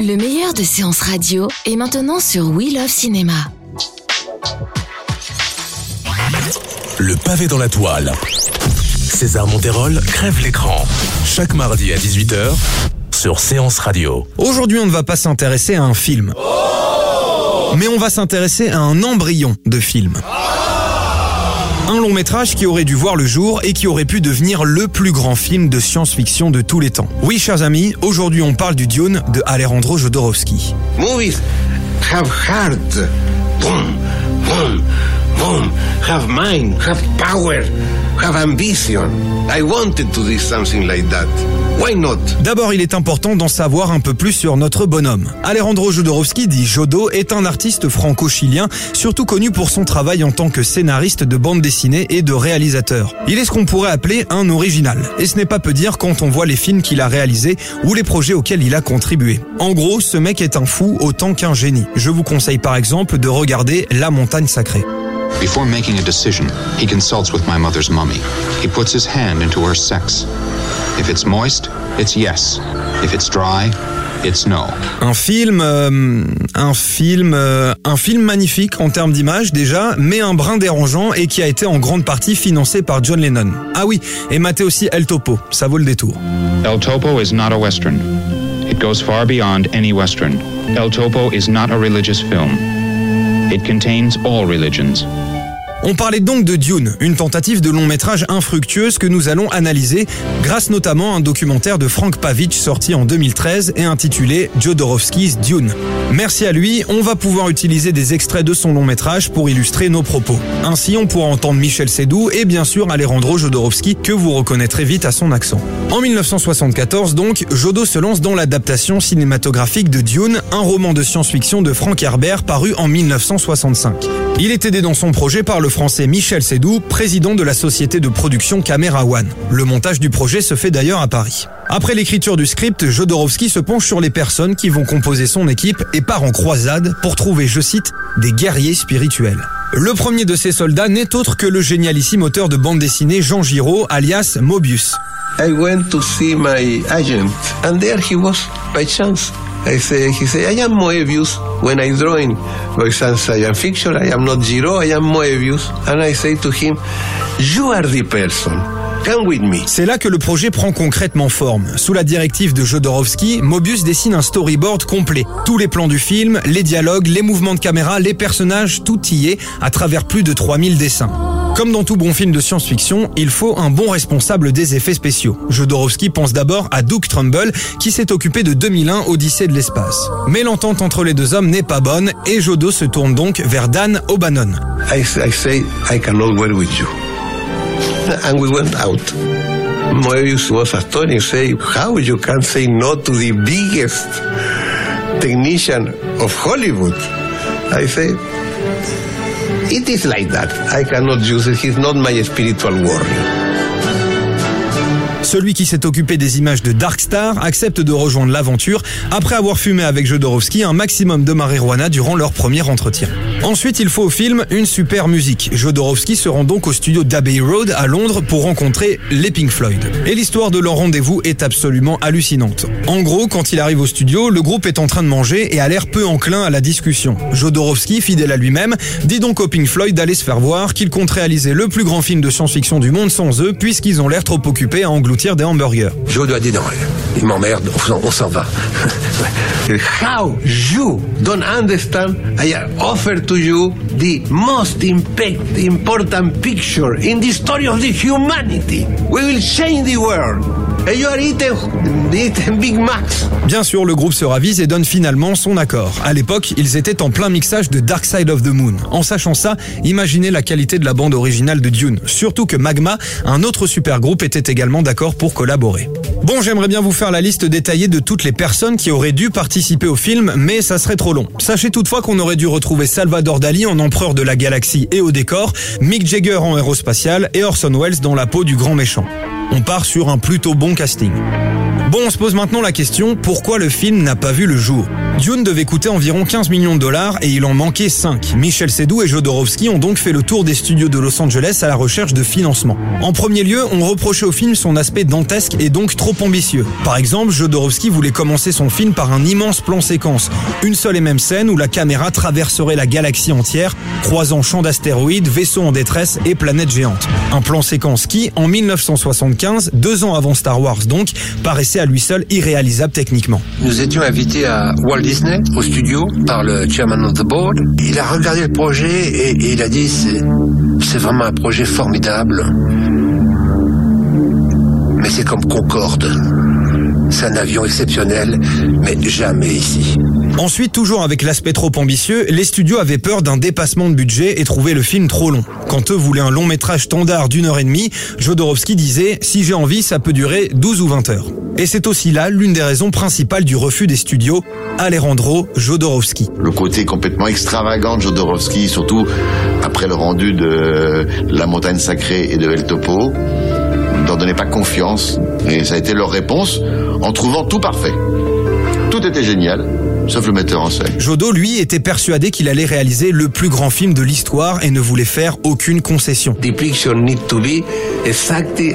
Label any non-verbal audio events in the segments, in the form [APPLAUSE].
Le meilleur de séances radio est maintenant sur We Love Cinéma. Le pavé dans la toile. César Monterol crève l'écran. Chaque mardi à 18h sur Séance Radio. Aujourd'hui, on ne va pas s'intéresser à un film. Mais on va s'intéresser à un embryon de film. Un long métrage qui aurait dû voir le jour et qui aurait pu devenir le plus grand film de science-fiction de tous les temps. Oui, chers amis, aujourd'hui on parle du Dune de Alejandro Jodorowsky. Have mind, have power, have ambition. I wanted to do something like that. Why not? D'abord, il est important d'en savoir un peu plus sur notre bonhomme. Alejandro Jodorowsky, dit Jodo, est un artiste franco-chilien, surtout connu pour son travail en tant que scénariste de bande dessinée et de réalisateur. Il est ce qu'on pourrait appeler un original. Et ce n'est pas peu dire quand on voit les films qu'il a réalisés ou les projets auxquels il a contribué. En gros, ce mec est un fou autant qu'un génie. Je vous conseille par exemple de regarder La montagne sacrée. Before making a decision, he consults with my mother's mummy. He puts his hand into her sex. If it's moist, it's yes. If it's dry, it's no. Un film, euh, un film, euh, un film magnifique en termes d'image déjà, mais un brin dérangeant et qui a été en grande partie financé par John Lennon. Ah oui, et maté aussi El Topo, ça vaut le détour. El Topo is not a western. It goes far beyond any western. El Topo is not a religious film. It contains all religions. On parlait donc de Dune, une tentative de long métrage infructueuse que nous allons analyser grâce notamment à un documentaire de Frank Pavich sorti en 2013 et intitulé Jodorowsky's Dune. Merci à lui, on va pouvoir utiliser des extraits de son long métrage pour illustrer nos propos. Ainsi, on pourra entendre Michel Sédou et bien sûr Alejandro Jodorowsky que vous reconnaîtrez vite à son accent. En 1974 donc, Jodo se lance dans l'adaptation cinématographique de Dune, un roman de science-fiction de Frank Herbert paru en 1965. Il est aidé dans son projet par le français Michel Sédou, président de la société de production Camera One. Le montage du projet se fait d'ailleurs à Paris. Après l'écriture du script, Jodorowsky se penche sur les personnes qui vont composer son équipe et part en croisade pour trouver, je cite, des guerriers spirituels. Le premier de ces soldats n'est autre que le génialissime auteur de bande dessinée Jean Giraud, alias Mobius. I went to see my agent, and there he was by chance. I say, he said, I am Moebius when I drawing. Since I am fiction, I am not Giro, I am Moebius. And I say to him, you are the person. C'est là que le projet prend concrètement forme. Sous la directive de Jodorowsky, Mobius dessine un storyboard complet. Tous les plans du film, les dialogues, les mouvements de caméra, les personnages, tout y est à travers plus de 3000 dessins. Comme dans tout bon film de science-fiction, il faut un bon responsable des effets spéciaux. Jodorowsky pense d'abord à Doug Trumbull, qui s'est occupé de 2001 Odyssée de l'espace. Mais l'entente entre les deux hommes n'est pas bonne et Jodo se tourne donc vers Dan O'Bannon. I, say, I cannot work with you. And we went out. Moebius was astonished, say, how you can say no to the biggest technician of Hollywood? I say, it is like that. I cannot use it. He's not my spiritual warrior. Celui qui s'est occupé des images de Dark Star accepte de rejoindre l'aventure après avoir fumé avec Jodorowsky un maximum de marijuana durant leur premier entretien. Ensuite, il faut au film une super musique. Jodorowsky se rend donc au studio d'Abbey Road à Londres pour rencontrer les Pink Floyd. Et l'histoire de leur rendez-vous est absolument hallucinante. En gros, quand il arrive au studio, le groupe est en train de manger et a l'air peu enclin à la discussion. Jodorowsky, fidèle à lui-même, dit donc aux Pink Floyd d'aller se faire voir, qu'il compte réaliser le plus grand film de science-fiction du monde sans eux, puisqu'ils ont l'air trop occupés à engloutir des hamburgers. Joe doit dire non, il m'emmerde, on s'en- on s'en va. [LAUGHS] How you don't understand? I offer to you the most impact, important picture in the story of the humanity. We will change the world. Bien sûr, le groupe se ravise et donne finalement son accord. À l'époque, ils étaient en plein mixage de Dark Side of the Moon. En sachant ça, imaginez la qualité de la bande originale de Dune. Surtout que Magma, un autre super groupe, était également d'accord pour collaborer. Bon, j'aimerais bien vous faire la liste détaillée de toutes les personnes qui auraient dû participer au film, mais ça serait trop long. Sachez toutefois qu'on aurait dû retrouver Salvador Dali en empereur de la galaxie et au décor, Mick Jagger en aérospatial et Orson Welles dans la peau du grand méchant. On part sur un plutôt bon casting. Bon, on se pose maintenant la question, pourquoi le film n'a pas vu le jour? Dune devait coûter environ 15 millions de dollars et il en manquait 5. Michel Sédou et Jodorowsky ont donc fait le tour des studios de Los Angeles à la recherche de financement. En premier lieu, on reprochait au film son aspect dantesque et donc trop ambitieux. Par exemple, Jodorowsky voulait commencer son film par un immense plan séquence. Une seule et même scène où la caméra traverserait la galaxie entière, croisant champs d'astéroïdes, vaisseaux en détresse et planètes géantes. Un plan séquence qui, en 1975, deux ans avant Star Wars donc, paraissait à lui seul irréalisable techniquement. Nous étions invités à Walt Disney au studio par le chairman of the board. Il a regardé le projet et, il a dit c'est vraiment un projet formidable. Mais c'est comme Concorde. C'est un avion exceptionnel, mais jamais ici. Ensuite, toujours avec l'aspect trop ambitieux, les studios avaient peur d'un dépassement de budget et trouvaient le film trop long. Quand eux voulaient un long métrage standard d'une heure et demie, Jodorowsky disait « Si j'ai envie, ça peut durer 12 ou 20 heures ». Et c'est aussi là l'une des raisons principales du refus des studios, Alejandro Jodorowsky. Le côté complètement extravagant de Jodorowsky, surtout après le rendu de La montagne sacrée et de El Topo, ne leur donnait pas confiance. Et ça a été leur réponse en trouvant tout parfait. Tout était génial, sauf le metteur en scène. Jodo, lui, était persuadé qu'il allait réaliser le plus grand film de l'histoire et ne voulait faire aucune concession. The picture need to be exactly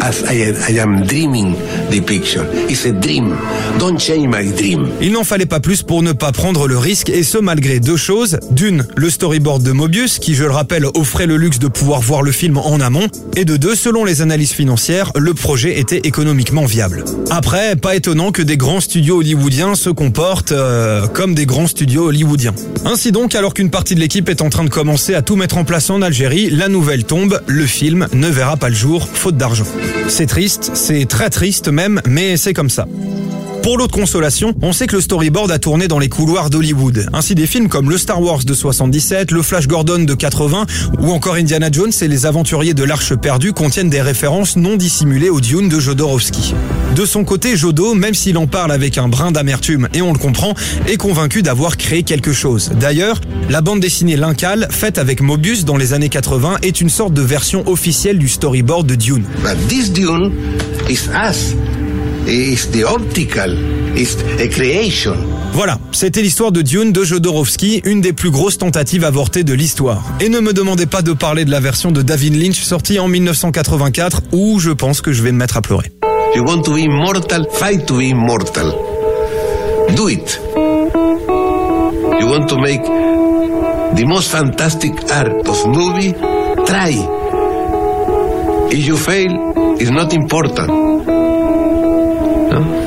as I, am dreaming the picture. It's a dream. Don't change my dream. Il n'en fallait pas plus pour ne pas prendre le risque et ce malgré deux choses. D'une, le storyboard de Mobius qui, je le rappelle, offrait le luxe de pouvoir voir le film en amont. Et de deux, selon les analyses financières, le projet était économiquement viable. Après, pas étonnant que des grands studios hollywoodiens se comportent euh, comme des grands studios hollywoodiens. Ainsi donc, alors qu'une partie de l'équipe est en train de commencer à tout mettre en place en Algérie, la nouvelle tombe, le film ne verra pas le jour, faute d'argent. C'est triste, c'est très triste même, mais c'est comme ça. Pour l'autre consolation, on sait que le storyboard a tourné dans les couloirs d'Hollywood. Ainsi des films comme le Star Wars de 77, le Flash Gordon de 80 ou encore Indiana Jones et les aventuriers de l'Arche perdue contiennent des références non dissimulées au Dune de Jodorowsky. De son côté, Jodo, même s'il en parle avec un brin d'amertume et on le comprend, est convaincu d'avoir créé quelque chose. D'ailleurs, la bande dessinée L'Incal, faite avec Mobius dans les années 80, est une sorte de version officielle du storyboard de Dune. But this Dune is us. It's the optical. It's a creation. Voilà, c'était l'histoire de Dune de Jodorowsky, une des plus grosses tentatives avortées de l'histoire. Et ne me demandez pas de parler de la version de David Lynch sortie en 1984, où je pense que je vais me mettre à pleurer. You want to be immortal? Fight to be immortal. Do it. You want to make the most fantastic art of movie? Try. If you fail, it's not important.